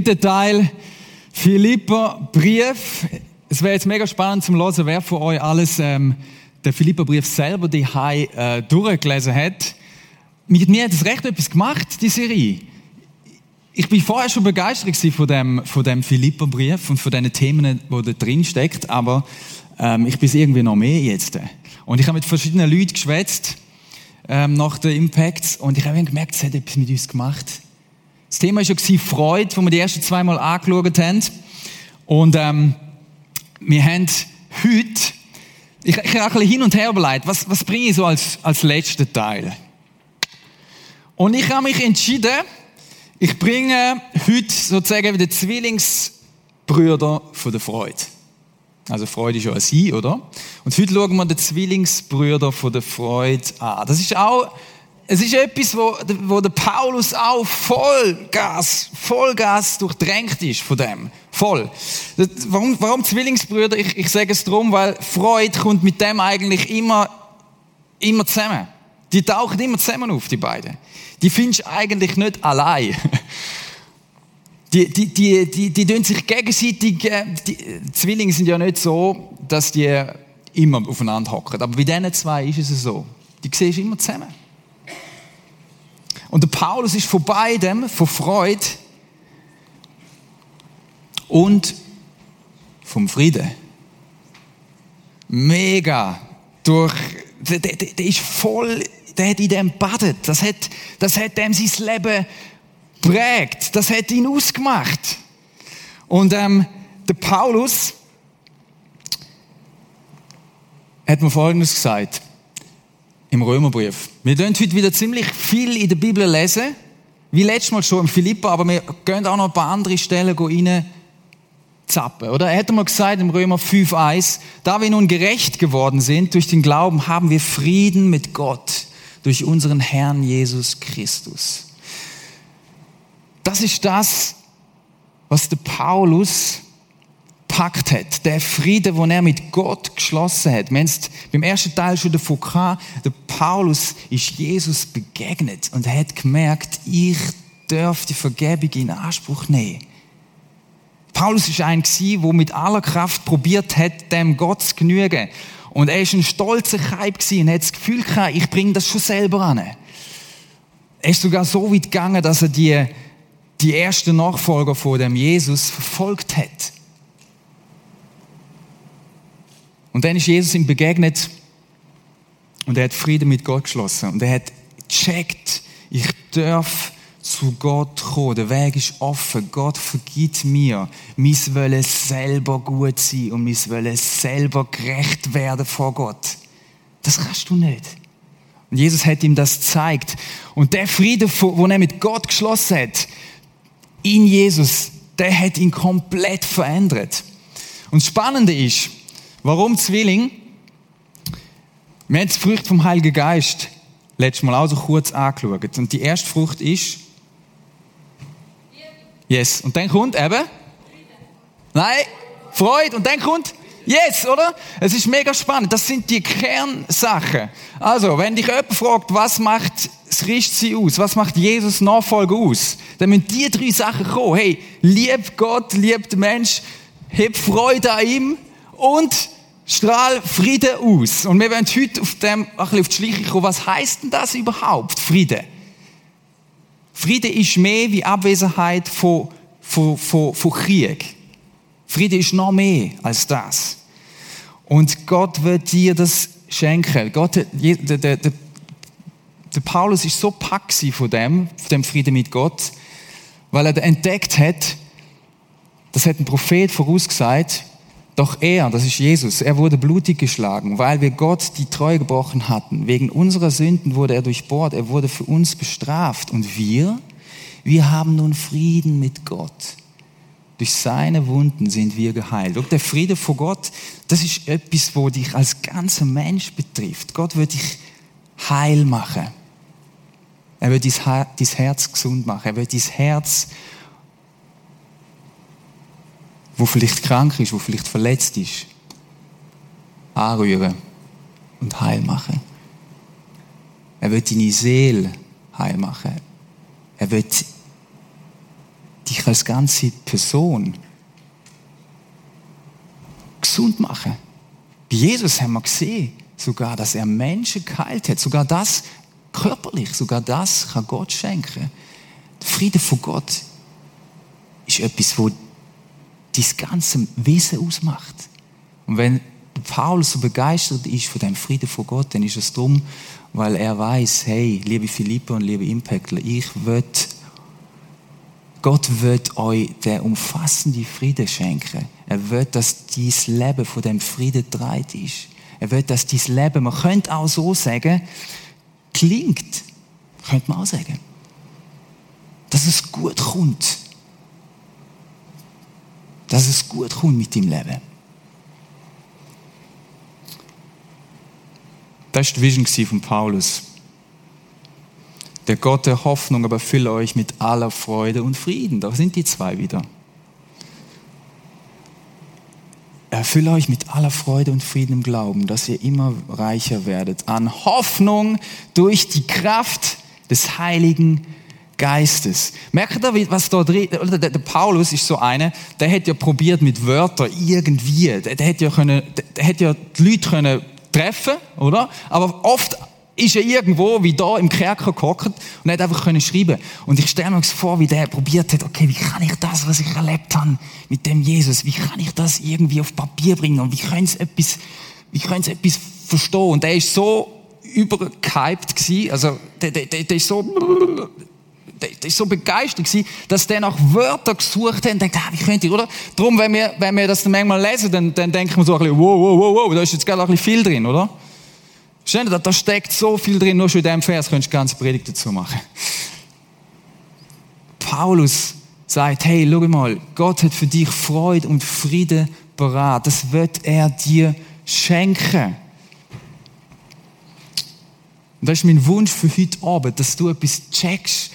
Yes. Dritter Teil, Philipper Brief. Es wäre jetzt mega spannend zum hören, wer von euch alles ähm, den Philipper Brief selber die äh, durchgelesen hat. Mit mir hat es recht etwas gemacht, die Serie. Ich bin vorher schon begeistert von dem, von dem Philipper Brief und von den Themen, die da drin steckt, aber ähm, ich bin irgendwie noch mehr jetzt. Und ich habe mit verschiedenen Leuten geschwätzt ähm, nach den Impacts und ich habe gemerkt, es hat etwas mit uns gemacht das Thema war ja Freude, wo wir die ersten zwei Mal angeschaut haben. Und ähm, wir haben heute, ich, ich habe ein bisschen hin und her überlegt, was, was bringe ich so als, als letzten Teil? Und ich habe mich entschieden, ich bringe heute sozusagen die Zwillingsbrüder von der Freude. Also Freude ist ja ein Sie, oder? Und heute schauen wir die Zwillingsbrüder von der Freude an. Das ist auch es ist etwas, wo, wo der Paulus auch Vollgas, Vollgas durchdrängt ist von dem. Voll. Warum, warum Zwillingsbrüder? Ich, ich sage es darum, weil Freude kommt mit dem eigentlich immer, immer zusammen. Die tauchen immer zusammen auf, die beiden. Die findest du eigentlich nicht allein. Die, die, die, die, die tun sich gegenseitig, äh, die Zwillinge sind ja nicht so, dass die immer aufeinander hocken. Aber bei diesen zwei ist es so. Die siehst du immer zusammen. Und der Paulus ist von beidem, von Freude und vom Frieden. Mega. Durch, der, der, der ist voll, der hat in dem badet. Das hat, das hat dem sein Leben prägt. Das hat ihn ausgemacht. Und ähm, der Paulus hat mir Folgendes gesagt im Römerbrief. Wir werden heute wieder ziemlich viel in der Bibel lesen, wie letztes Mal schon im Philippa, aber wir gehen auch noch ein paar andere Stellen rein zappen. Oder er hat mal gesagt im Römer 5,1, da wir nun gerecht geworden sind durch den Glauben, haben wir Frieden mit Gott durch unseren Herrn Jesus Christus. Das ist das, was der Paulus gepackt hat, der Friede, den er mit Gott geschlossen hat. Wir haben es beim ersten Teil schon davon gehabt, der Paulus ist Jesus begegnet und hat gemerkt, ich darf die Vergebung in Anspruch nehmen. Paulus ist ein der mit aller Kraft probiert hat, dem Gott zu genügen. Und er ist ein stolzer Kaib und hat das Gefühl gehabt, ich bringe das schon selber an. Er ist sogar so weit gegangen, dass er die, die ersten Nachfolger von dem Jesus verfolgt hat. Und dann ist Jesus ihm begegnet und er hat Frieden mit Gott geschlossen. Und er hat gecheckt, ich darf zu Gott kommen. Der Weg ist offen. Gott vergibt mir. Mein Wollen selber gut sein und mein Wollen selber gerecht werden vor Gott. Das kannst du nicht. Und Jesus hat ihm das gezeigt. Und der Friede, den er mit Gott geschlossen hat, in Jesus, der hat ihn komplett verändert. Und das Spannende ist, Warum Zwilling? Wir haben die Frucht vom Heiligen Geist letztes Mal auch so kurz angeschaut. Und die erste Frucht ist? Yes. Und dann kommt eben? Nein, Freude. Und dann kommt? Yes, oder? Es ist mega spannend. Das sind die Kernsachen. Also, wenn dich jemand fragt, was macht das Christsein aus? Was macht Jesus Nachfolger aus? Dann müssen die drei Sachen kommen. Hey, lieb Gott, lieb den Mensch, hab Freude an ihm und strahl Frieden aus. Und wir werden heute auf dem ein bisschen auf die Schliche kommen. Was heißt denn das überhaupt, Frieden? Frieden ist mehr wie Abwesenheit von, von, von, von Krieg. Frieden ist noch mehr als das. Und Gott wird dir das schenken. Gott, der, der, der, der Paulus ist so pack von dem, von dem Frieden mit Gott, weil er entdeckt hat, das hat ein Prophet vorausgesagt, doch er, das ist Jesus, er wurde blutig geschlagen, weil wir Gott die Treue gebrochen hatten. Wegen unserer Sünden wurde er durchbohrt, er wurde für uns bestraft. Und wir, wir haben nun Frieden mit Gott. Durch seine Wunden sind wir geheilt. Und der Friede vor Gott, das ist etwas, wo dich als ganzer Mensch betrifft. Gott wird dich heil machen. Er wird dein Herz gesund machen. Er wird dein Herz wo vielleicht krank ist, wo vielleicht verletzt ist, anrühren und heil machen. Er wird deine Seele heil machen. Er wird dich als ganze Person gesund machen. Bei Jesus haben wir gesehen, sogar, dass er Menschen geheilt hat. Sogar das körperlich, sogar das kann Gott schenken. Der Friede von Gott ist etwas, wo dein ganze Wesen ausmacht. Und wenn Paulus so begeistert ist von dem Frieden von Gott, dann ist es darum, weil er weiß, hey, liebe Philippe und liebe Impactler, ich will, Gott wird euch den umfassenden Frieden schenken. Er will, dass dieses Leben von dem Frieden dreit ist. Er will, dass dieses Leben, man könnte auch so sagen, klingt, könnte man auch sagen, dass es gut kommt. Dass es gut kommt mit dem Leben. Das war die Vision von Paulus. Der Gott der Hoffnung aber fülle euch mit aller Freude und Frieden. Da sind die zwei wieder. Erfülle euch mit aller Freude und Frieden im Glauben, dass ihr immer reicher werdet an Hoffnung durch die Kraft des Heiligen Geistes. Merkt ihr, was da drin, oder der, der, Paulus ist so einer, der hätte ja probiert mit Wörtern irgendwie, der, der hätte ja können, der, der hätte ja die Leute können treffen, oder? Aber oft ist er irgendwo, wie da im Kerker gehockt und hat einfach können schreiben. Und ich stelle mir vor, wie der probiert hat, okay, wie kann ich das, was ich erlebt habe mit dem Jesus, wie kann ich das irgendwie auf Papier bringen und wie können sie etwas, wie können sie etwas verstehen? Und der ist so übergehypt gewesen, also der, der, der, der ist so der, der ist so begeistert gewesen, dass der nach Wörtern gesucht hat und denkt, ah, wie könnte ich, oder? Darum, wenn wir, wenn wir das manchmal lesen, dann, dann denken wir so ein bisschen, wow, wow, wow, wow, da ist jetzt gerade ein bisschen viel drin, oder? Verstehen da, da steckt so viel drin, nur schon in diesem Vers könntest du ganze Predigt dazu machen. Paulus sagt, hey, schau mal, Gott hat für dich Freude und Friede bereit. Das wird er dir schenken. Und das ist mein Wunsch für heute Abend, dass du etwas checkst,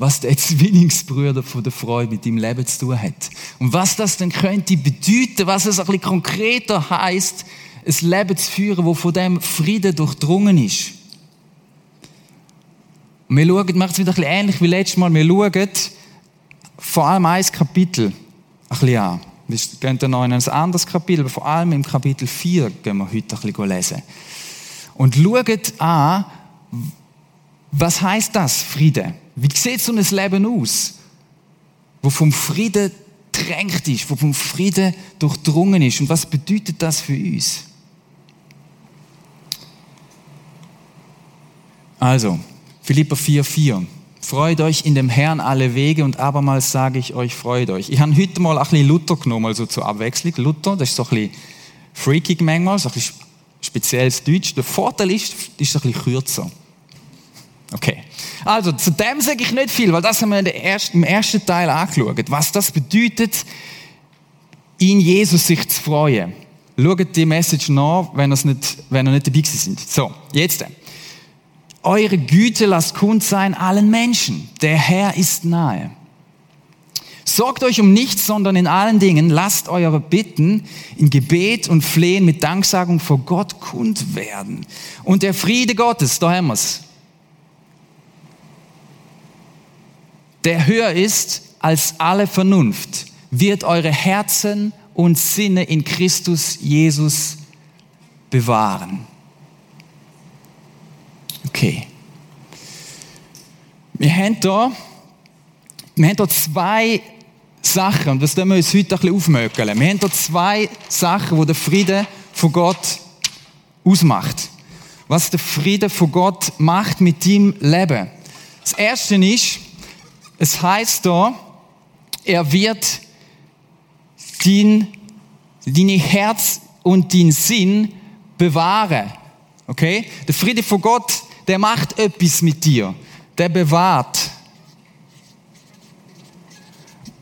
was der Zwillingsbrüder von der Freude mit deinem Leben zu tun hat. Und was das dann könnte bedeuten, was es ein bisschen konkreter heißt, ein Leben zu führen, wo von dem Frieden durchdrungen ist. Und wir schauen, macht es wieder ein bisschen ähnlich wie letztes Mal, wir schauen vor allem ein Kapitel ein bisschen an. Wir gehen dann noch in ein anderes Kapitel, aber vor allem im Kapitel 4 gehen wir heute ein bisschen lesen. Und schauen an, was heißt das, Frieden? Wie sieht so ein Leben aus, wo vom Frieden drängt ist, wo vom Frieden durchdrungen ist? Und was bedeutet das für uns? Also, Philippa 4,4. Freut euch in dem Herrn alle Wege und abermals sage ich euch, freut euch. Ich habe heute mal ein bisschen Luther genommen, also zur Abwechslung. Luther, das ist so ein bisschen freakig manchmal, so ein bisschen spezielles Deutsch. Der Vorteil ist, ist ein bisschen kürzer. Okay. Also, zu dem sage ich nicht viel, weil das haben wir im ersten Teil angeschaut. Was das bedeutet, in Jesus sich zu freuen. Schaut die Message nach, wenn nicht, wenn ihr nicht dabei sind. So, jetzt. Eure Güte lasst kund sein allen Menschen. Der Herr ist nahe. Sorgt euch um nichts, sondern in allen Dingen lasst eure Bitten in Gebet und Flehen mit Danksagung vor Gott kund werden. Und der Friede Gottes, da haben wir's, der höher ist als alle Vernunft, wird eure Herzen und Sinne in Christus Jesus bewahren. Okay. Wir haben hier, wir haben hier zwei Sachen, und das müssen wir uns heute ein bisschen aufmökeln. Wir haben hier zwei Sachen, die der Friede von Gott ausmacht. Was der Friede von Gott macht mit deinem Leben. Das erste ist, es heißt da, er wird dein, deine Herz und dein Sinn bewahren. Okay? Der Friede von Gott, der macht etwas mit dir. Der bewahrt.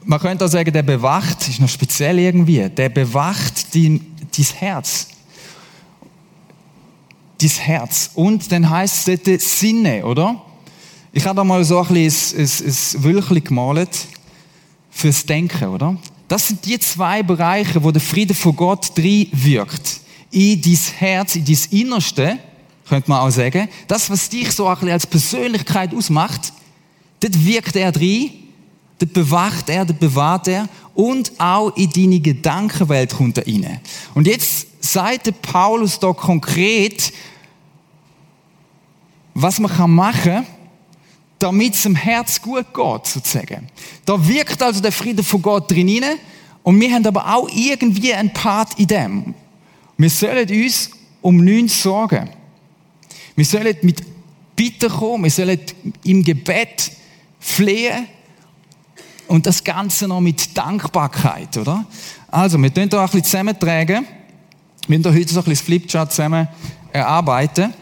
Man könnte auch sagen, der bewacht, ist noch speziell irgendwie. Der bewacht dein, dein Herz. Dein Herz. Und dann heißt es dort Sinne, oder? Ich habe da mal so ein bisschen ein, Wölkchen gemalt fürs Denken, oder? Das sind die zwei Bereiche, wo der Friede von Gott drin wirkt. In dein Herz, in dein Innerste, könnte man auch sagen. Das, was dich so ein bisschen als Persönlichkeit ausmacht, dort wirkt er drin. dort bewacht er, dort bewahrt er und auch in deine Gedankenwelt kommt er rein. Und jetzt sagt der Paulus da konkret, was man kann machen damit es dem Herz gut geht, sozusagen. Da wirkt also der Friede von Gott drin rein, und wir haben aber auch irgendwie einen Part in dem. Wir sollen uns um nichts sorgen. Wir sollen mit Bitten kommen, wir sollen im Gebet flehen und das Ganze noch mit Dankbarkeit, oder? Also, wir tun da ein bisschen zusammentragen. Wir werden heute so ein bisschen das Flipchart zusammen erarbeiten.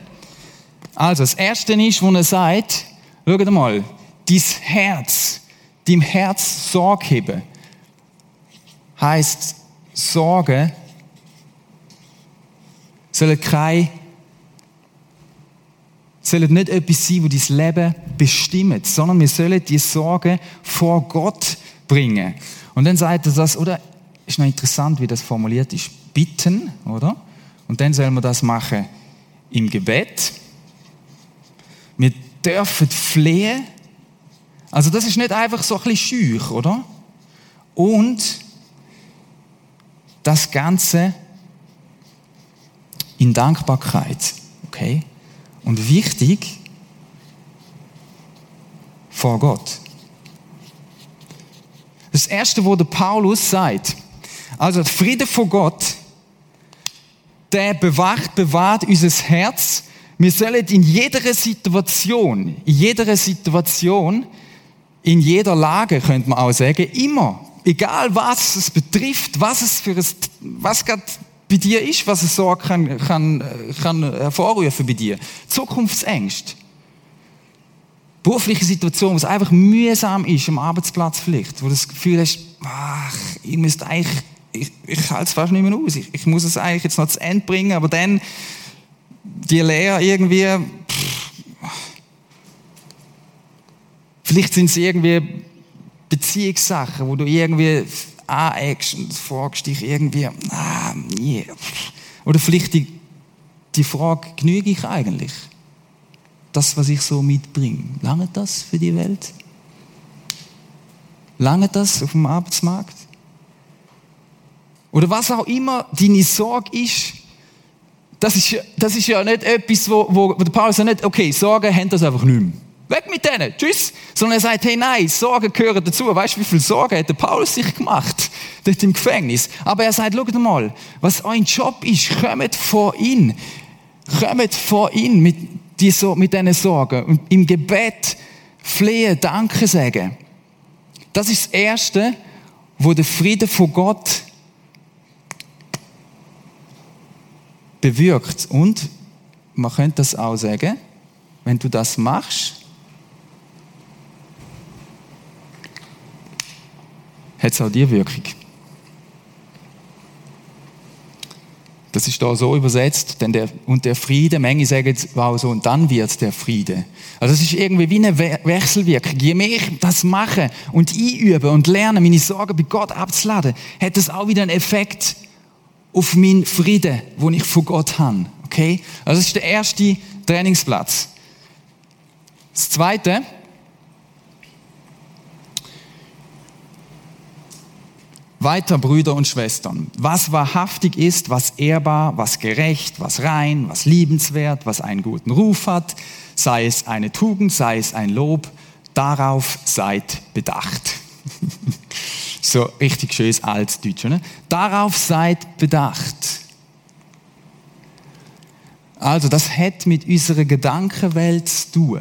Also, das erste ist, wo er sagt, schau mal, dein Herz, deinem Herz Sorge heben, heisst Sorge, sollen kein sollen nicht etwas sein, das dein Leben bestimmt, sondern wir sollen die Sorge vor Gott bringen. Und dann sagt er das, oder? Ist noch interessant, wie das formuliert ist. Bitten, oder? Und dann sollen wir das machen im Gebet. Wir dürfen flehen. Also das ist nicht einfach so ein bisschen schüch, oder? Und das Ganze in Dankbarkeit. Okay? Und wichtig, vor Gott. Das erste, wo der Paulus sagt, also der Friede vor Gott, der bewacht, bewahrt unser Herz. Wir sollen in jeder Situation, in jeder Situation, in jeder Lage, könnte man auch sagen, immer egal was es betrifft, was es für ein, was gerade bei dir ist, was es so kann, kann, kann hervorrufen bei dir. Zukunftsängste. Berufliche Situation, wo es einfach mühsam ist, am Arbeitsplatz vielleicht, wo du das Gefühl hast, ach, ich müsste eigentlich, ich, ich halte es fast nicht mehr aus, ich, ich muss es eigentlich jetzt noch zu Ende bringen, aber dann die Lehre irgendwie, pff, vielleicht sind sie irgendwie Beziehungssachen, wo du irgendwie aneckst und fragst dich irgendwie, ah, yeah. Oder vielleicht die, die Frage, genüge ich eigentlich? Das, was ich so mitbringe, lange das für die Welt? Lange das auf dem Arbeitsmarkt? Oder was auch immer deine Sorge ist, das ist, das ist ja nicht etwas, wo, wo, wo der Paulus sagt, okay, Sorgen haben das einfach nicht mehr. Weg mit denen, tschüss. Sondern er sagt, hey, nein, Sorgen gehören dazu. Weißt du, wie viel Sorgen hat der Paulus sich gemacht? Dort im Gefängnis. Aber er sagt, schaut mal, was euer Job ist, kommt vor ihn. Kommt vor ihn mit, die, mit diesen Sorgen. Und im Gebet flehen, Danke sagen. Das ist das Erste, wo der Friede von Gott bewirkt. Und man könnte das auch sagen, wenn du das machst, hat es auch die Wirkung. Das ist da so übersetzt, denn der, und der Friede, Menge sagen wow, so, und dann wird der Friede. Also es ist irgendwie wie eine Wechselwirkung. Je mehr ich das mache und einübe und lerne, meine Sorgen bei Gott abzuladen, hat das auch wieder einen Effekt auf meinen Frieden, den ich von Gott habe. Okay? Also das ist der erste Trainingsplatz. Das zweite, Weiter, Brüder und Schwestern, was wahrhaftig ist, was ehrbar, was gerecht, was rein, was liebenswert, was einen guten Ruf hat, sei es eine Tugend, sei es ein Lob, darauf seid bedacht. so richtig schönes Altdeutsch, ne? Darauf seid bedacht. Also, das hat mit unserer Gedankenwelt zu tun.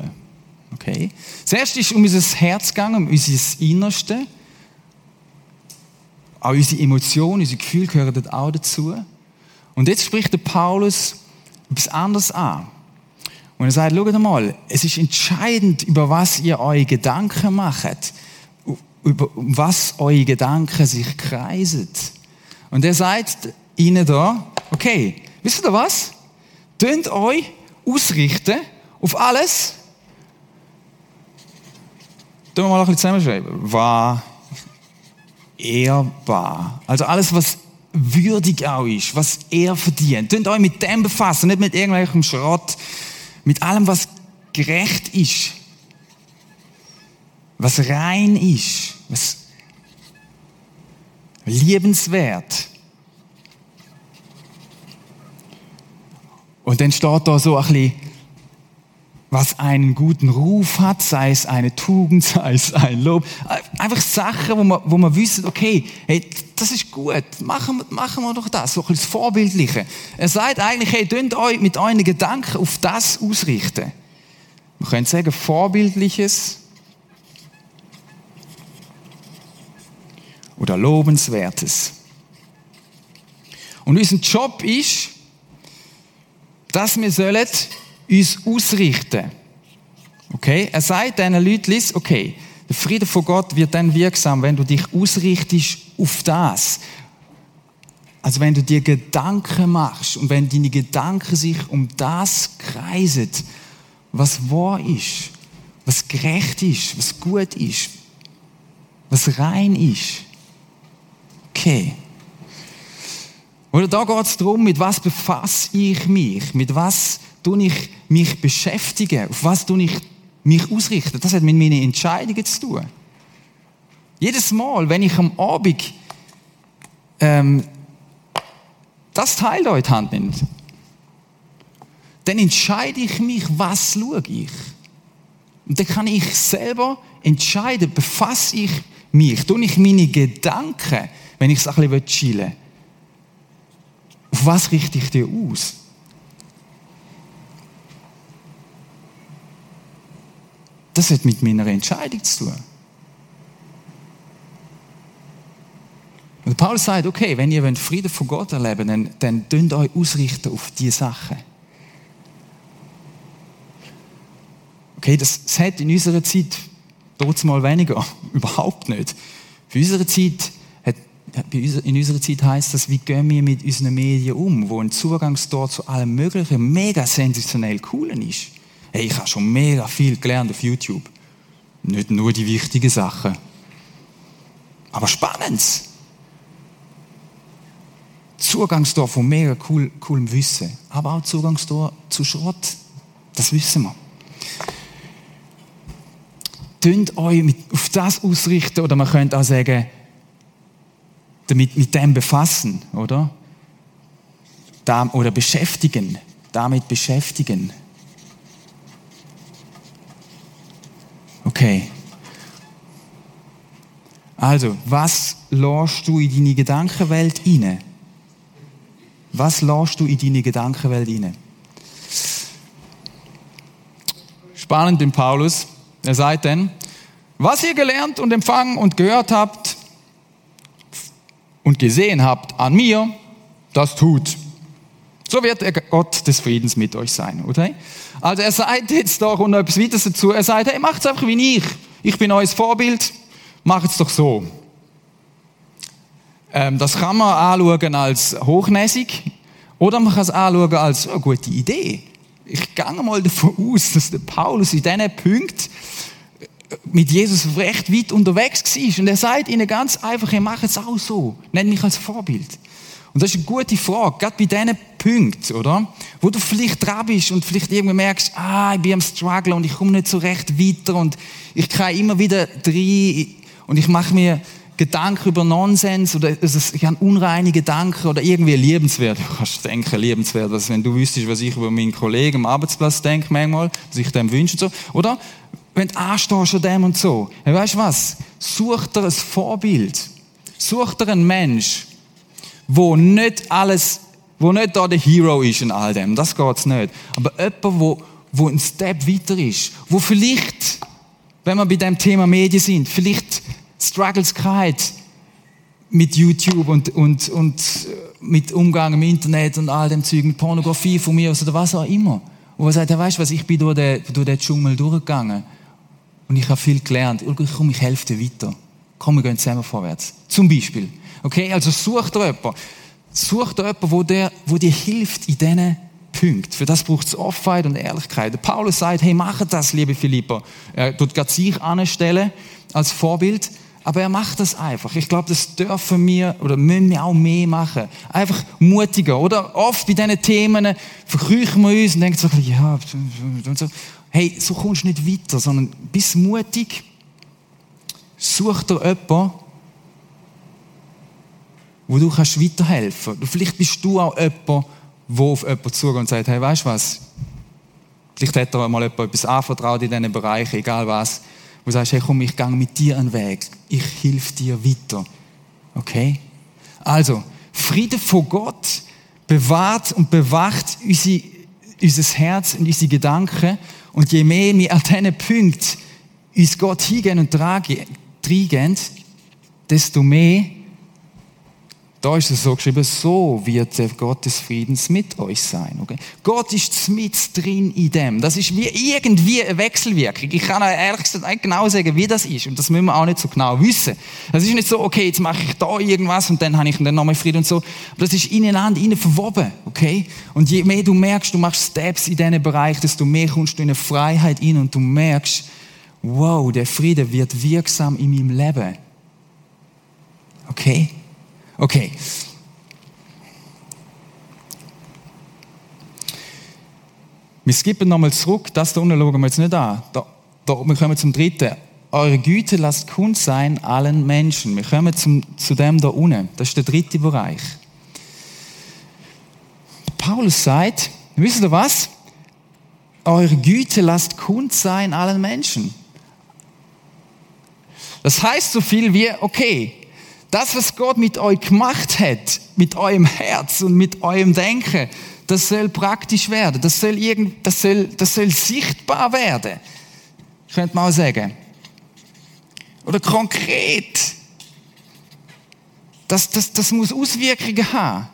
Okay? Zuerst ist um unser Herz gegangen, um unser Innerste. Auch unsere Emotionen, unsere Gefühle gehören dort auch dazu. Und jetzt spricht der Paulus etwas anderes an. Und er sagt, schaut mal, es ist entscheidend, über was ihr eure Gedanken macht. Über was eure Gedanken sich kreisen. Und er sagt ihnen da, okay, wisst ihr was? Tönt euch ausrichten auf alles. Tun wir mal ein bisschen zusammenschreiben. Was ehrbar. Also alles, was würdig auch ist, was er verdient. Tönt euch mit dem befassen, nicht mit irgendwelchem Schrott, mit allem, was gerecht ist. Was rein ist, was liebenswert. Und dann steht da so ein bisschen, was einen guten Ruf hat, sei es eine Tugend, sei es ein Lob. Einfach Sachen, wo man, wo man wissen, okay, hey, das ist gut, machen, machen wir doch das, so ein bisschen das Vorbildliche. Er sagt eigentlich, hey, könnt euch mit euren Gedanken auf das ausrichten. Man könnte sagen, Vorbildliches oder Lobenswertes. Und unser Job ist, dass wir sollen uns ausrichten. Okay? Er sagt diesen Leuten, okay, der Friede von Gott wird dann wirksam, wenn du dich ausrichtest auf das. Also wenn du dir Gedanken machst und wenn deine Gedanken sich um das kreisen, was wahr ist, was gerecht ist, was gut ist, was rein ist. Okay. Oder da geht es darum, mit was befasse ich mich, mit was tue ich mich beschäftigen, auf was tue ich mich ausrichten. Das hat mit meinen Entscheidungen zu tun. Jedes Mal, wenn ich am Abend ähm, das Teil da in die Hand nehme, dann entscheide ich mich, was schaue ich. Und dann kann ich selber entscheiden, befasse ich mich, tue ich meine Gedanken, wenn ich es ein bisschen chillen will. Auf was richte ich dir aus? Das hat mit meiner Entscheidung zu tun. Und Paulus sagt, okay, wenn ihr Frieden von Gott erleben dann, dann dünnt euch ausrichten auf diese Sachen. Okay, das, das hat in unserer Zeit trotzdem mal weniger. Überhaupt nicht. Für unsere Zeit in unserer Zeit heißt das, wie gehen wir mit unseren Medien um, wo ein Zugangstor zu allem Möglichen mega sensationell cool ist. Hey, ich habe schon mega viel gelernt auf YouTube. Nicht nur die wichtigen Sachen. Aber spannend. Zugangstor von mega cool, coolem Wissen. Aber auch Zugangstor zu Schrott. Das wissen wir könnt euch auf das ausrichten oder man könnte auch sagen, damit, mit dem befassen, oder? Da, oder beschäftigen, damit beschäftigen. Okay. Also, was lässt du in deine Gedankenwelt inne? Was lässt du in deine Gedankenwelt inne? Spannend im Paulus. Er sagt denn, was ihr gelernt und empfangen und gehört habt und gesehen habt an mir, das tut. So wird der Gott des Friedens mit euch sein, oder? Also er sagt jetzt doch und etwas weiteres dazu. Er sagt, hey, macht's einfach wie ich. Ich bin euer Vorbild. Macht's doch so. Ähm, das kann man anschauen als hochnäsig oder man kann es anschauen als eine gute Idee ich gehe mal davon aus, dass der Paulus in diesen Punkt mit Jesus recht weit unterwegs war. Und er sagt ihnen ganz einfach, ihr macht es auch so. Nennt mich als Vorbild. Und das ist eine gute Frage, gerade bei diesen Punkten, oder? Wo du vielleicht dran bist und vielleicht irgendwie merkst, ah, ich bin am Struggle und ich komme nicht so recht weiter und ich kriege immer wieder rein und ich mache mir Gedanken über Nonsens oder ich habe unreine Gedanken oder irgendwie liebenswert. Du kannst denken, liebenswert, dass wenn du wüsstest, was ich über meinen Kollegen am Arbeitsplatz denke manchmal, dass ich dem wünsche und so. Oder wenn du anstehst an dem und so. Hey, weißt du was? Such dir ein Vorbild. Such dir einen Mensch, wo nicht alles, wo nicht da der Hero ist in all dem. Das geht's nicht. Aber jemand, wo, wo ein Step weiter ist. Wo vielleicht, wenn wir bei dem Thema Medien sind, vielleicht Struggles gehabt mit YouTube und, und, und äh, mit Umgang im Internet und all dem Zeug, mit Pornografie von mir aus oder was auch immer. Und er sagt, ja, weißt du was, ich bin durch den, durch den Dschungel durchgegangen und ich habe viel gelernt. Komm, ich helfe dir weiter. Komm, wir gehen zusammen vorwärts. Zum Beispiel. Okay, also such dir jemanden. Such dir jemanden, wo, der, wo dir hilft in diesen Punkten. Für das braucht es Offenheit und Ehrlichkeit. Der Paulus sagt, hey, mach das, liebe Philippa. Er tut gerade sich anstellen als Vorbild. Aber er macht das einfach. Ich glaube, das dürfen wir oder müssen wir auch mehr machen. Einfach mutiger. Oder oft bei diesen Themen verkrüchen wir uns und denken so, ja, und so. Hey, so kommst du nicht weiter, sondern bist mutig such dir jemanden, wo du kannst weiterhelfen kannst. Vielleicht bist du auch jemand, der auf jemanden zugeht und sagt, hey, weißt du was? Vielleicht hat er mal jemand etwas anvertraut in diesen Bereichen, egal was. Wo du sagst, hey, komm, ich gehe mit dir einen Weg. Ich helfe dir weiter. Okay? Also, Friede vor Gott bewahrt und bewacht unsere, unser Herz und unsere Gedanken. Und je mehr wir an diesen Punkt uns Gott hingehen und tragen, desto mehr da ist es so geschrieben, so wird der Gott des Friedens mit euch sein. Okay? Gott ist mit drin in dem. Das ist wie irgendwie eine Wechselwirkung. Ich kann euch ehrlich gesagt nicht genau sagen, wie das ist. Und das müssen wir auch nicht so genau wissen. Das ist nicht so, okay, jetzt mache ich da irgendwas und dann habe ich dann nochmal Frieden und so. Aber das ist ineinander, innen verwoben. Okay? Und je mehr du merkst, du machst Steps in diesen Bereich, desto mehr kommst du in eine Freiheit in und du merkst, wow, der Friede wird wirksam in meinem Leben. Okay? Okay. Wir skippen nochmal zurück, das da unten schauen wir jetzt nicht an. Da, da, wir kommen zum dritten. Eure Güte lasst kund sein allen Menschen. Wir kommen zum, zu dem da unten. Das ist der dritte Bereich. Paulus sagt, wisst ihr was? Eure Güte lasst kund sein allen Menschen. Das heißt so viel wie, okay, das, was Gott mit euch gemacht hat, mit eurem Herz und mit eurem Denken, das soll praktisch werden. Das soll, irgend, das soll, das soll sichtbar werden. Könnte man auch sagen. Oder konkret. Das, das, das muss Auswirkungen haben.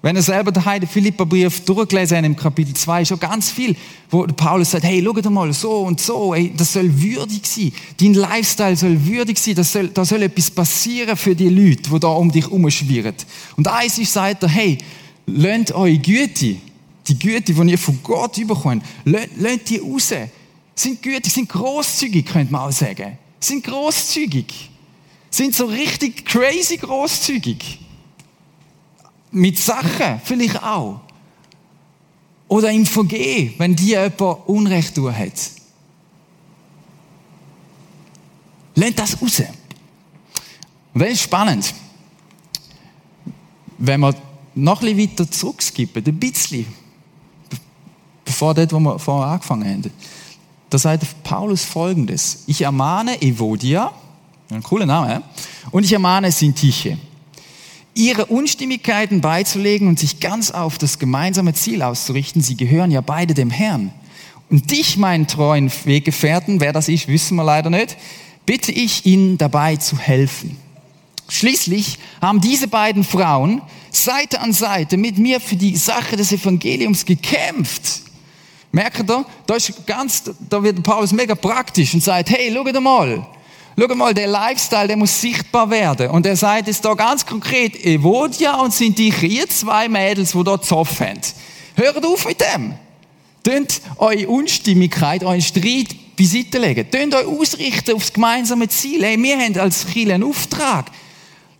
Wenn er selber daheim den Philipperbrief durchgelesen hat im Kapitel 2, schon ganz viel, wo Paulus sagt, hey, schau mal, so und so, ey, das soll würdig sein. Dein Lifestyle soll würdig sein, das soll, da soll etwas passieren für die Leute, die da um dich herumschwirren. Und eins ist, sagt er, hey, lernt eure Güte, die Güte, die ihr von Gott überkommt, lernt die raus. Sind gütig, sind großzügig, könnte man auch sagen. Sind großzügig. Sind so richtig crazy großzügig. Mit Sachen vielleicht auch. Oder im Vergehen, wenn dir jemand Unrecht tun hat. Lehnt das raus. Ist spannend. Wenn wir noch ein bisschen weiter zurückskippen, ein bisschen, bevor das, wo wir vorher angefangen haben, da sagt Paulus folgendes. Ich ermahne Evodia, ein cooler Name, und ich ermahne Sintiche ihre Unstimmigkeiten beizulegen und sich ganz auf das gemeinsame Ziel auszurichten. Sie gehören ja beide dem Herrn. Und dich, meinen treuen Weggefährten, wer das ist, wissen wir leider nicht, bitte ich ihnen dabei zu helfen. Schließlich haben diese beiden Frauen Seite an Seite mit mir für die Sache des Evangeliums gekämpft. Merkt ihr, da, ist ganz, da wird Paulus mega praktisch und sagt, hey, schau mal, Schau mal, der Lifestyle, der muss sichtbar werden. Und er sagt es da ganz konkret, Evodia und sind die ihr zwei Mädels, die dort Zoff haben. Hört auf mit dem. Tönt eure Unstimmigkeit, euren Streit beiseite legen. Tönt euch ausrichten aufs gemeinsame Ziel. Hey, wir haben als Kirche einen Auftrag.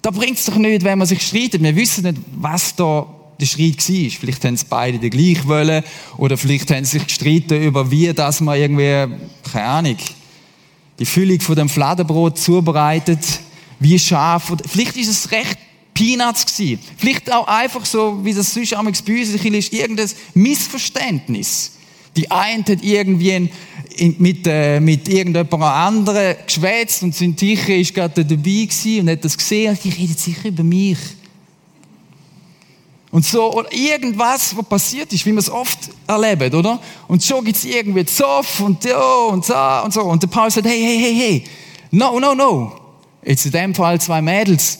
Da bringt es doch nicht, wenn man sich streitet. Wir wissen nicht, was da der Streit war. Vielleicht haben sie beide den gleich wollen. Oder vielleicht haben sie sich gestritten über wie, dass man irgendwie, keine Ahnung, die Füllung von dem Fladenbrot zubereitet, wie scharf. Vielleicht ist es recht Peanuts gewesen. Vielleicht auch einfach so, wie das sonst am bei uns ist, irgendein Missverständnis. Die einen hat irgendwie mit, äh, mit irgendjemandem anderen geschwätzt und sind sicher ist gerade dabei gewesen und hat das gesehen. Die redet sicher über mich. Und so, oder irgendwas, was passiert ist, wie man es oft erlebt, oder? Und schon gibt es irgendwie Zoff und ja und so und so. Und der Paul sagt, hey, hey, hey, hey, no, no, no. Jetzt in dem Fall zwei Mädels,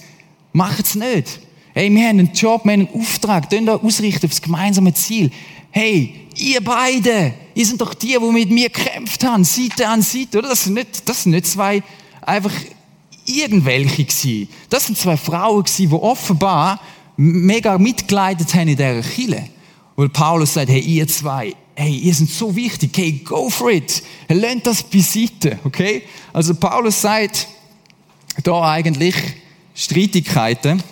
macht es nicht. Hey, wir haben einen Job, wir haben einen Auftrag, den da ausrichten auf das gemeinsame Ziel. Hey, ihr beide, ihr sind doch die, die mit mir gekämpft haben, Seite an Seite, oder? Das sind nicht, das sind nicht zwei einfach irgendwelche gewesen. Das sind zwei Frauen gewesen, die offenbar mega mitgeleitet haben in dieser Kille. Weil Paulus sagt, hey, ihr zwei, hey, ihr seid so wichtig, hey, go for it. Lernt das beiseite, okay? Also Paulus sagt da eigentlich Streitigkeiten.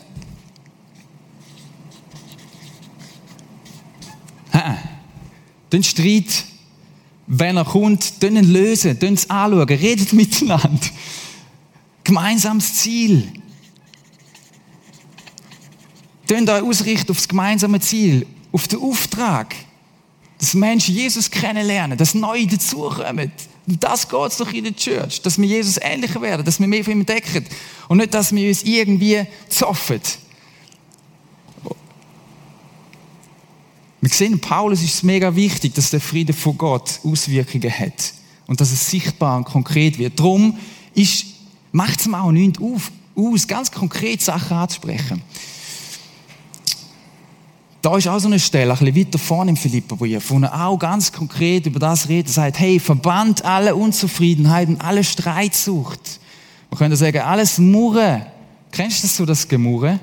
Den Streit, wenn er kommt, dann lösen, es anschauen, redet miteinander. Gemeinsames Ziel. Tönt euch ausrichten auf das gemeinsame Ziel, auf den Auftrag, dass Menschen Jesus kennenlernen, dass Neue dazukommen. Und das geht es doch in der Church, dass wir Jesus ähnlicher werden, dass wir mehr von ihm entdecken und nicht, dass wir uns irgendwie zoffen. Wir sehen, Paulus ist es mega wichtig, dass der Friede von Gott Auswirkungen hat und dass es sichtbar und konkret wird. Darum macht es mir auch nichts auf, aus, ganz konkret Sachen anzusprechen. Da ist auch so eine Stelle, ein bisschen weiter vorne im Philipperbrief, wo er auch ganz konkret über das redet. Sagt, hey, verbannt alle Unzufriedenheit und alle Streitsucht. Man könnte sagen, alles Murren. Kennst du das so, das Gemurre?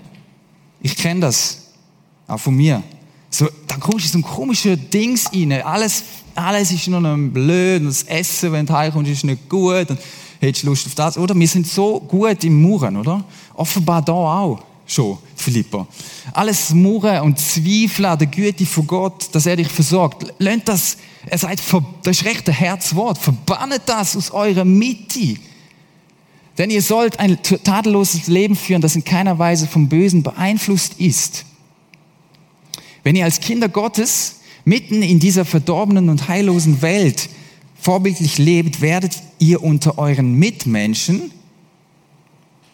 Ich kenne das. Auch von mir. So, da kommst du in so ein komisches Dings rein. Alles, alles ist nur noch blöd und das Essen, wenn du heimkommst, ist nicht gut und hättest Lust auf das, oder? Wir sind so gut im Murren, oder? Offenbar da auch schon, Philippa. Alles Murren und Zweifeln an der Güte von Gott, dass er dich versorgt. Lernt das, er sagt, das ist recht ein Herzwort. Verbannet das aus eurer Mitte. Denn ihr sollt ein tadelloses Leben führen, das in keiner Weise vom Bösen beeinflusst ist. Wenn ihr als Kinder Gottes mitten in dieser verdorbenen und heillosen Welt vorbildlich lebt, werdet ihr unter euren Mitmenschen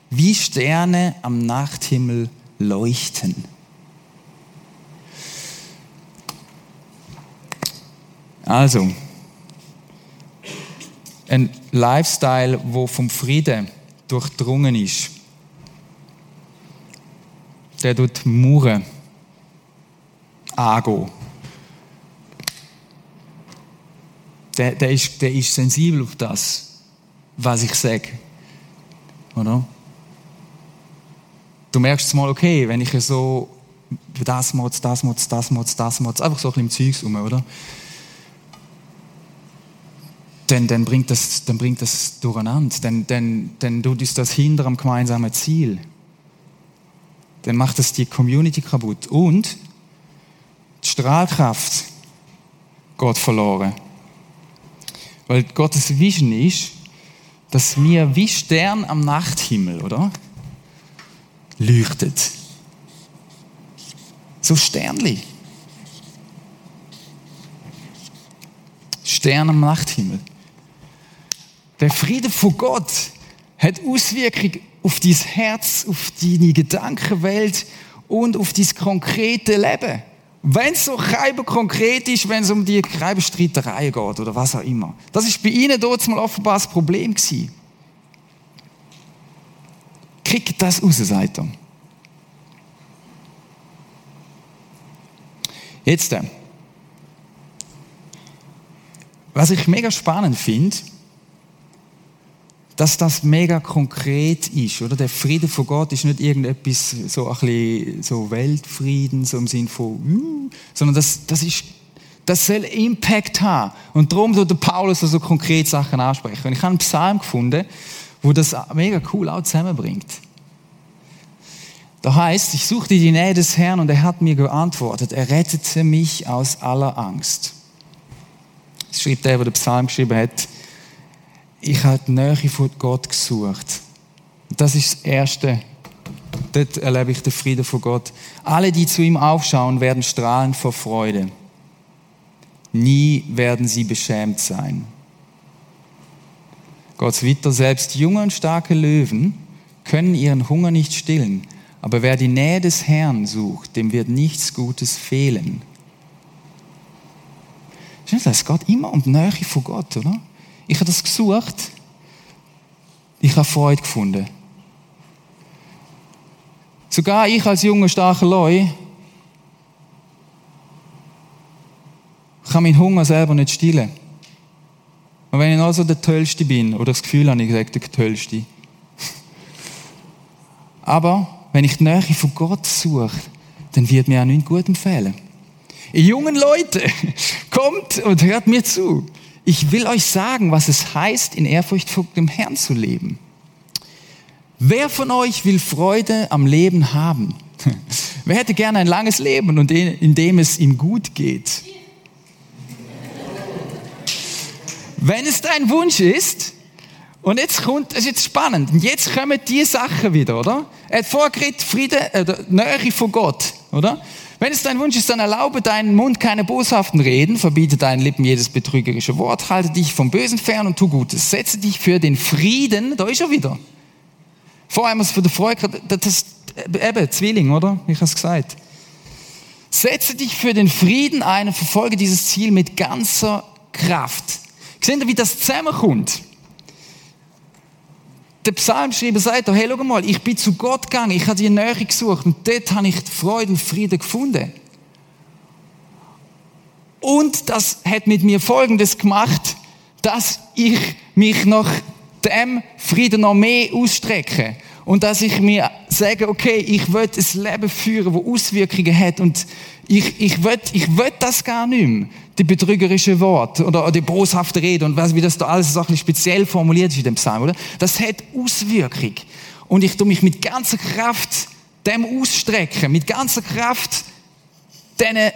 wie Sterne am Nachthimmel leuchten. Also, ein Lifestyle, wo vom Frieden durchdrungen ist, der tut Mauern angehen. Der, der, ist, der ist sensibel auf das, was ich sage. Oder? Du merkst mal, okay, wenn ich so das Mods, das Mods, das Mods, das Mods, einfach so ein bisschen im Zeugs rum, oder? Dann, dann, bringt das, dann bringt das durcheinander. Dann, dann, dann tut uns das hinter am gemeinsamen Ziel. Dann macht das die Community kaputt. Und die Strahlkraft geht verloren. Weil Gottes Vision ist, dass wir wie Stern am Nachthimmel, oder? Leuchtet. So Sternli. Stern am Nachthimmel. Der Friede von Gott hat Auswirkungen auf dein Herz, auf deine Gedankenwelt und auf dein konkrete Leben. Wenn es so konkret ist, wenn es um die Streiterei geht oder was auch immer. Das ist bei ihnen dort mal offenbar das Problem gewesen. Kriegt das raus, sagt er. Jetzt, äh, was ich mega spannend finde, dass das mega konkret ist, oder? Der Friede von Gott ist nicht irgendetwas so ein bisschen so Weltfrieden, so im Sinn von, uh, sondern das, das ist, das soll Impact haben. Und darum soll der Paulus so konkret Sachen ansprechen. Und ich habe einen Psalm gefunden, wo das mega cool auch zusammenbringt. Da heißt, ich suchte die Nähe des Herrn und er hat mir geantwortet. Er rettete mich aus aller Angst. Das schreibt der, der den Psalm geschrieben hat ich habe die Nähe von Gott gesucht. Das ist das Erste. Dort erlebe ich den Frieden von Gott. Alle, die zu ihm aufschauen, werden strahlen vor Freude. Nie werden sie beschämt sein. Gott weiter, selbst junge und starke Löwen können ihren Hunger nicht stillen, aber wer die Nähe des Herrn sucht, dem wird nichts Gutes fehlen. Es geht immer um die Nähe von Gott, oder? Ich habe das gesucht. Ich habe Freude gefunden. Sogar ich als junger, starker Leu kann meinen Hunger selber nicht stillen. Und wenn ich also der Tollste bin, oder das Gefühl habe, ich sage, der Tollste. Aber wenn ich die Nähe von Gott suche, dann wird mir auch nichts gut empfehlen. Ihr jungen Leute, kommt und hört mir zu. Ich will euch sagen, was es heißt, in Ehrfurcht vor dem Herrn zu leben. Wer von euch will Freude am Leben haben? Wer hätte gerne ein langes Leben und in dem es ihm gut geht? Wenn es dein Wunsch ist Und jetzt kommt, das ist jetzt spannend, und jetzt kommen die Sachen wieder, oder? Er hat vorgeredet, Frieden, äh, Nähe von Gott, oder? Wenn es dein Wunsch ist, dann erlaube deinen Mund keine boshaften Reden, verbiete deinen Lippen jedes betrügerische Wort, halte dich vom Bösen fern und tu Gutes. Setze dich für den Frieden, da ist er wieder. Wir es für die Freude, das ist eben Zwilling, oder? Ich habe es gesagt. Setze dich für den Frieden ein und verfolge dieses Ziel mit ganzer Kraft. Seht ihr, wie das zusammenkommt? Der Psalmschreiber sagt, hey, schau mal, ich bin zu Gott gegangen, ich habe die Nähe gesucht und dort habe ich Freude und Frieden gefunden. Und das hat mit mir Folgendes gemacht, dass ich mich nach dem Frieden noch mehr ausstrecke. Und dass ich mir sage, okay, ich will ein Leben führen, das Auswirkungen hat und ich, ich will, ich will das gar nicht mehr. Die betrügerische Wort oder die boshafte Rede und was, wie das da alles bisschen speziell formuliert ist in dem Psalm, oder? Das hat Auswirkung. Und ich tue mich mit ganzer Kraft dem ausstrecken, mit ganzer Kraft diesen,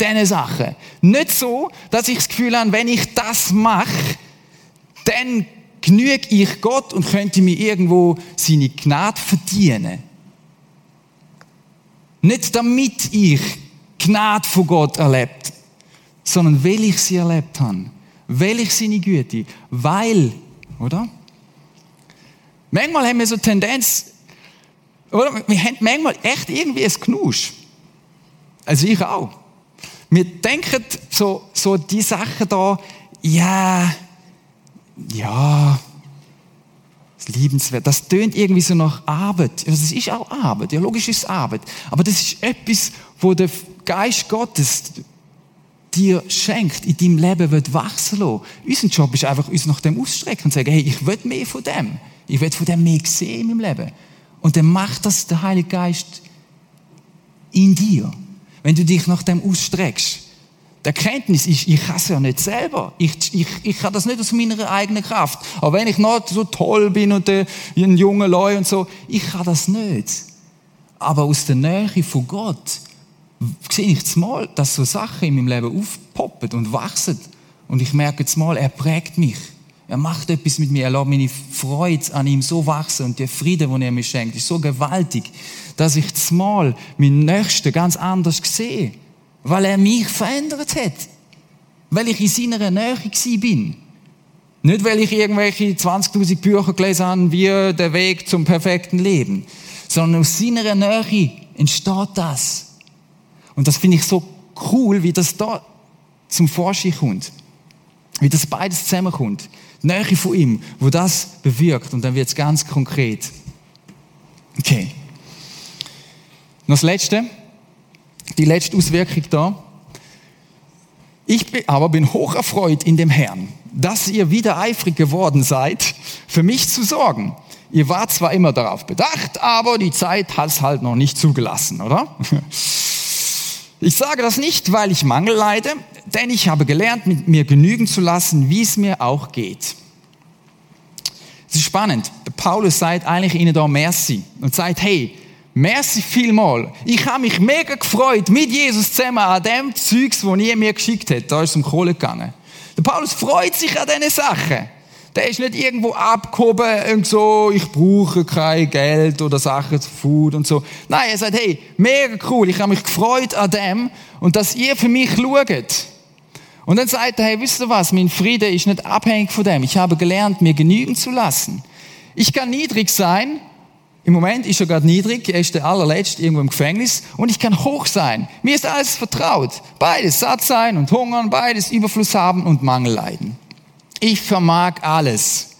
diesen Sachen. Nicht so, dass ich das Gefühl habe, wenn ich das mache, dann genüge ich Gott und könnte mir irgendwo seine Gnade verdienen. Nicht damit ich Gnade von Gott erlebt, sondern weil ich sie erlebt habe. Weil ich seine Güte, weil, oder? Manchmal haben wir so Tendenz, oder? Wir haben manchmal echt irgendwie ein Knusch. Also ich auch. Wir denken so, so die Sachen da, ja, ja, liebenswert. Das tönt irgendwie so nach Arbeit. Das ist auch Arbeit. Ja, logisch ist es Arbeit. Aber das ist etwas, wo der Geist Gottes dir schenkt, in deinem Leben wird wachsen lassen. Unser Job ist einfach, uns nach dem ausstrecken und sagen, hey, ich will mehr von dem. Ich will von dem mehr sehen in meinem Leben. Und dann macht das der Heilige Geist in dir. Wenn du dich nach dem ausstreckst. Die Erkenntnis ist, ich kann es ja nicht selber. Ich, ich, ich kann das nicht aus meiner eigenen Kraft. Aber wenn ich noch so toll bin und ein junger Leu und so, ich kann das nicht. Aber aus der Nähe von Gott sehe ich jetzt mal, dass so Sachen in meinem Leben aufpoppen und wachsen. Und ich merke jetzt mal, er prägt mich. Er macht etwas mit mir. Er lässt meine Freude an ihm so wachsen und der Friede, den er mir schenkt, ist so gewaltig, dass ich jetzt mal meinen Nächsten ganz anders sehe weil er mich verändert hat. Weil ich in seiner Nähe bin. Nicht, weil ich irgendwelche 20.000 Bücher gelesen habe, wie der Weg zum perfekten Leben. Sondern aus seiner Nähe entsteht das. Und das finde ich so cool, wie das da zum Vorschein kommt. Wie das beides zusammenkommt. Die Nähe von ihm, wo das bewirkt. Und dann wird es ganz konkret. Okay. Noch das Letzte die letzte Auswirkung da. Ich aber bin hoch erfreut in dem Herrn, dass ihr wieder eifrig geworden seid, für mich zu sorgen. Ihr wart zwar immer darauf bedacht, aber die Zeit hat es halt noch nicht zugelassen, oder? Ich sage das nicht, weil ich Mangel leide, denn ich habe gelernt, mit mir genügen zu lassen, wie es mir auch geht. Es ist spannend. Paulus sagt eigentlich ihnen da Merci und sagt, hey, Merci vielmal. Ich habe mich mega gefreut mit Jesus zusammen an dem Zeugs, das er mir geschickt hat. Da ist es um Kohle gegangen. Der Paulus freut sich an diesen Sachen. Der ist nicht irgendwo abgehoben und so, ich brauche kein Geld oder Sachen, Food und so. Nein, er sagt, hey, mega cool, ich habe mich gefreut an dem und dass ihr für mich schaut. Und dann sagt er, hey, wisst ihr was, mein Friede ist nicht abhängig von dem. Ich habe gelernt, mir genügen zu lassen. Ich kann niedrig sein, im Moment ist er gerade niedrig, er ist der allerletzte irgendwo im Gefängnis und ich kann hoch sein. Mir ist alles vertraut. Beides satt sein und hungern, beides Überfluss haben und Mangel leiden. Ich vermag alles.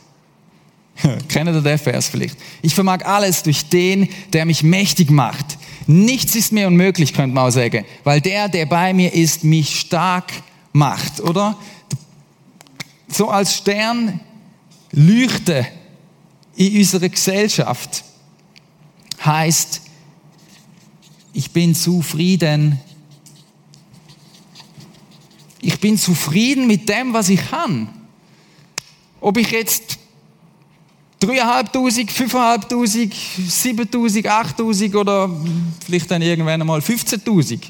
Kennt ihr den Vers vielleicht? Ich vermag alles durch den, der mich mächtig macht. Nichts ist mir unmöglich, könnte man auch sagen, weil der, der bei mir ist, mich stark macht, oder? So als Stern leuchte in unserer Gesellschaft heißt, ich bin zufrieden. Ich bin zufrieden mit dem, was ich kann. Ob ich jetzt 3.500, 5.500, 7.000, 8.000 oder vielleicht dann irgendwann einmal 15.000.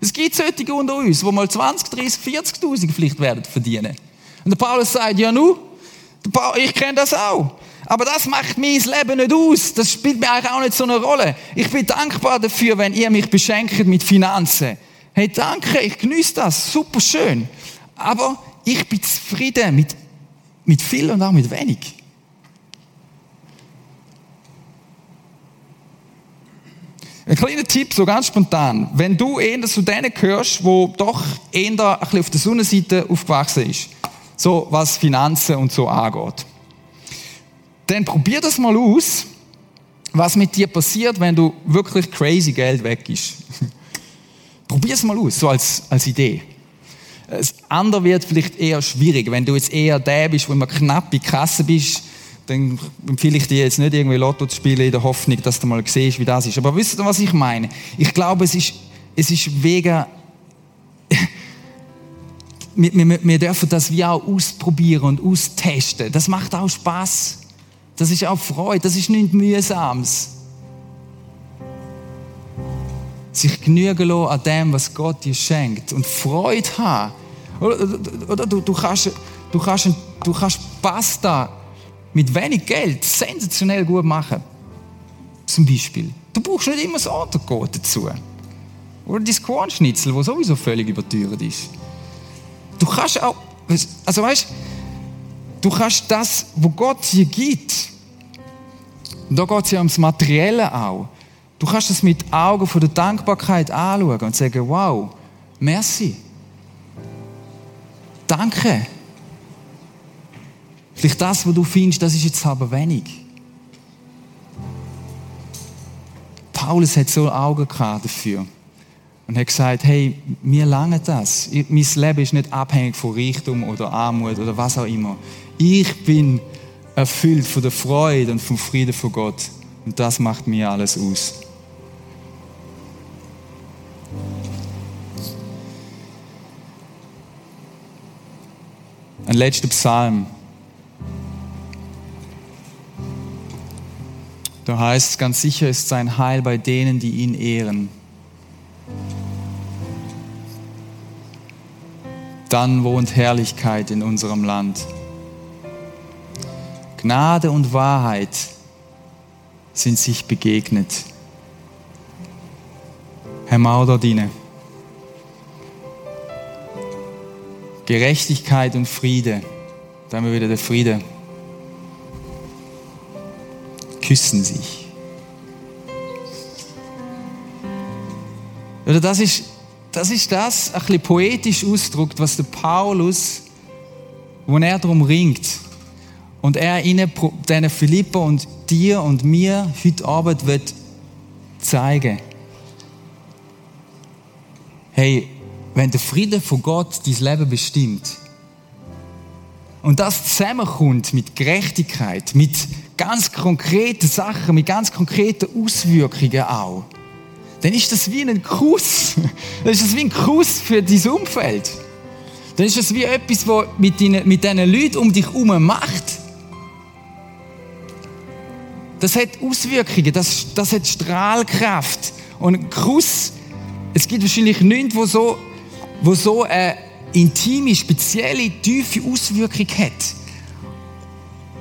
Es gibt solche unter uns, wo mal 20, 30, 40.000 vielleicht werden verdienen. Und der Paulus sagt, ja nu, Ich kenne das auch. Aber das macht mein Leben nicht aus. Das spielt mir eigentlich auch nicht so eine Rolle. Ich bin dankbar dafür, wenn ihr mich beschenkt mit Finanzen. Hey, danke, ich genieße das. Super schön. Aber ich bin zufrieden mit, mit viel und auch mit wenig. Ein kleiner Tipp, so ganz spontan. Wenn du eher zu denen gehörst, wo doch eher auf der Sonnenseite aufgewachsen ist, so was Finanzen und so angeht, dann probier das mal aus, was mit dir passiert, wenn du wirklich crazy Geld weg ist. probier es mal aus, so als, als Idee. Das andere wird vielleicht eher schwierig. Wenn du jetzt eher der bist, wo immer knapp die Kasse bist, dann empfehle ich dir jetzt nicht irgendwie Lotto zu spielen in der Hoffnung, dass du mal siehst, wie das ist. Aber wisst ihr, was ich meine? Ich glaube, es ist, es ist wegen, wir, wir, wir dürfen das wie auch ausprobieren und austesten. Das macht auch Spaß. Das ist auch Freude. Das ist nichts Mühsames. Sich genügen lassen an dem, was Gott dir schenkt. Und Freude haben. Oder, du, du, kannst, du, kannst, du kannst Pasta mit wenig Geld sensationell gut machen. Zum Beispiel. Du brauchst nicht immer das Autocode dazu. Oder das Kornschnitzel, das sowieso völlig überteuert ist. Du kannst auch, also weißt du, kannst das, wo Gott dir gibt, und da geht es ja ums Materielle auch, du kannst das mit Augen von der Dankbarkeit anschauen und sagen, wow, merci. Danke. Vielleicht das, was du findest, das ist jetzt aber wenig. Paulus hat so Augen dafür und hat gesagt, hey, mir lange das. Mein Leben ist nicht abhängig von Reichtum oder Armut oder was auch immer. Ich bin erfüllt von der Freude und vom Frieden von Gott. Und das macht mir alles aus. Ein letzter Psalm. Da heißt es, ganz sicher ist sein Heil bei denen, die ihn ehren. Dann wohnt Herrlichkeit in unserem Land. Gnade und Wahrheit sind sich begegnet. Herr Mauderdine. Gerechtigkeit und Friede. Da haben wir wieder der Friede küssen sich. Oder das ist, das ist das, ein bisschen poetisch ausdrückt, was der Paulus, wo er darum ringt. Und er ihnen, den Philippa und dir und mir heute Abend wird zeigen. Hey, wenn der Friede von Gott dein Leben bestimmt, und das zusammenkommt mit Gerechtigkeit, mit ganz konkreten Sachen, mit ganz konkreten Auswirkungen auch, dann ist das wie ein Kuss. Dann ist das wie ein Kuss für dein Umfeld. Dann ist das wie etwas, was mit, deinen, mit diesen Leuten um dich herum macht. Das hat Auswirkungen, das, das hat Strahlkraft. Und ein Kuss, es gibt wahrscheinlich nichts, wo so, wo so eine intime, spezielle, tiefe Auswirkung hat.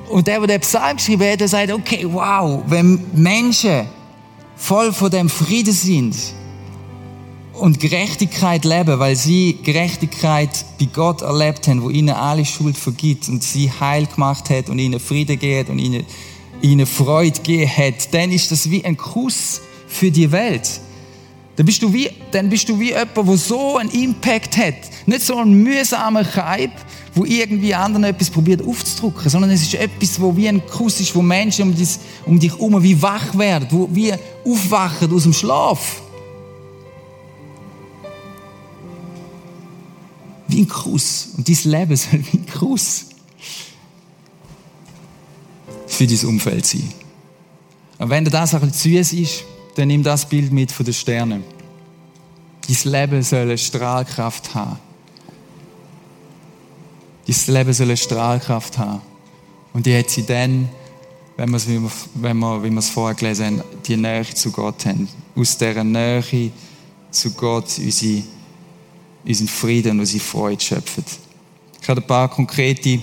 Und der, der den Psalm geschrieben hat, der sagt, okay, wow, wenn Menschen voll von dem Frieden sind und Gerechtigkeit leben, weil sie Gerechtigkeit bei Gott erlebt haben, wo ihnen alle Schuld vergibt und sie heil gemacht hat und ihnen Frieden geht und ihnen, ihnen Freude gegeben hat, dann ist das wie ein Kuss für die Welt. Dann bist du wie, dann bist du wie jemand, der so einen Impact hat. Nicht so ein mühsamer Kaib, wo irgendwie anderen etwas probiert aufzudrücken, sondern es ist etwas, wo wie ein Kuss ist, wo Menschen um, dich, um dich herum wie wach werden, wo wie aufwachen aus dem Schlaf. Wie ein Kuss. Und dein Leben soll wie ein Kuss für dein Umfeld sein. Und wenn dir das ein bisschen süß ist, dann nimm das Bild mit von den Sternen. Dein Leben soll eine Strahlkraft haben. Dein Leben soll eine Strahlkraft haben. Und die hat sie dann, wenn wir es, wenn wir, wie wir es vorher gelesen haben, die Nähe zu Gott haben. Aus dieser Nähe zu Gott unsere, unseren Frieden und unsere Freude schöpfen. Ich habe ein paar konkrete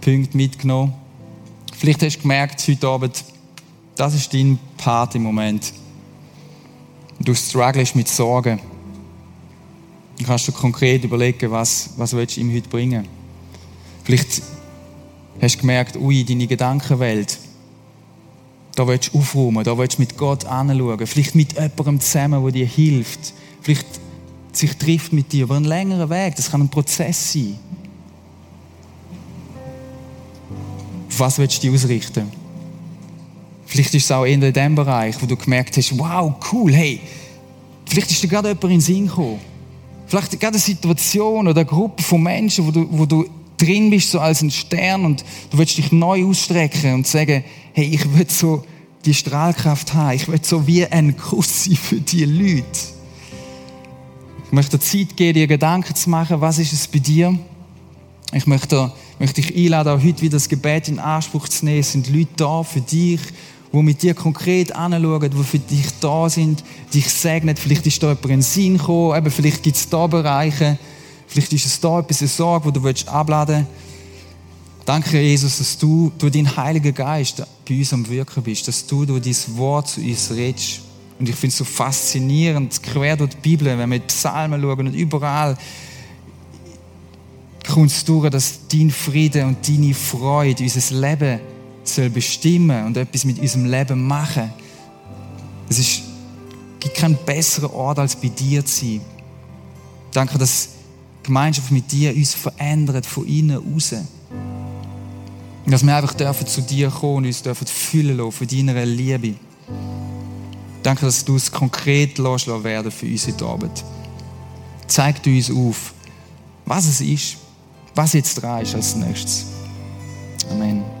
Punkte mitgenommen. Vielleicht hast du gemerkt, heute Abend, das ist dein Part im Moment. Du struggles mit Sorgen. Dann kannst du konkret überlegen, was, was willst du ihm heute bringen. Vielleicht hast du gemerkt, ui, deine Gedankenwelt, da willst du aufräumen, da willst du mit Gott anschauen. Vielleicht mit jemandem zusammen, der dir hilft. Vielleicht sich trifft mit dir über einen längeren Weg. Das kann ein Prozess sein. Auf was willst du dich ausrichten? Vielleicht ist es auch in dem Bereich, wo du gemerkt hast, wow, cool, hey, vielleicht ist dir gerade jemand in den Sinn gekommen. Vielleicht gerade eine Situation oder eine Gruppe von Menschen, wo du, wo du drin bist, so als ein Stern und du willst dich neu ausstrecken und sagen, hey, ich will so die Strahlkraft haben, ich will so wie ein Kuss sein für die Leute. Ich möchte dir Zeit geben, dir Gedanken zu machen, was ist es bei dir? Ich möchte, möchte dich einladen, auch heute wieder das Gebet in Anspruch zu nehmen. Es sind Leute da für dich, die mit dir konkret anschauen, die für dich da sind, dich segnen. Vielleicht ist da jemand in den Sinn gekommen, eben vielleicht gibt es da Bereiche, vielleicht ist es da etwas, eine Sorge, die du willst abladen willst. Danke, Jesus, dass du durch deinen Heiligen Geist bei uns am Wirken bist, dass du durch dein Wort zu uns redest. Und ich finde es so faszinierend, quer durch die Bibel, wenn wir die Psalmen schauen und überall kommt es durch, dass dein Friede und deine Freude unser Leben soll bestimmen und etwas mit unserem Leben machen. Es ist, gibt keinen besseren Ort, als bei dir zu sein. Danke, dass die Gemeinschaft mit dir uns verändert von innen raus. Und dass wir einfach dürfen zu dir kommen und uns dürfen füllen lassen von deiner Liebe. Danke, dass du es konkret werden für uns heute Abend. Zeig uns auf, was es ist, was jetzt dran ist als nächstes. Amen.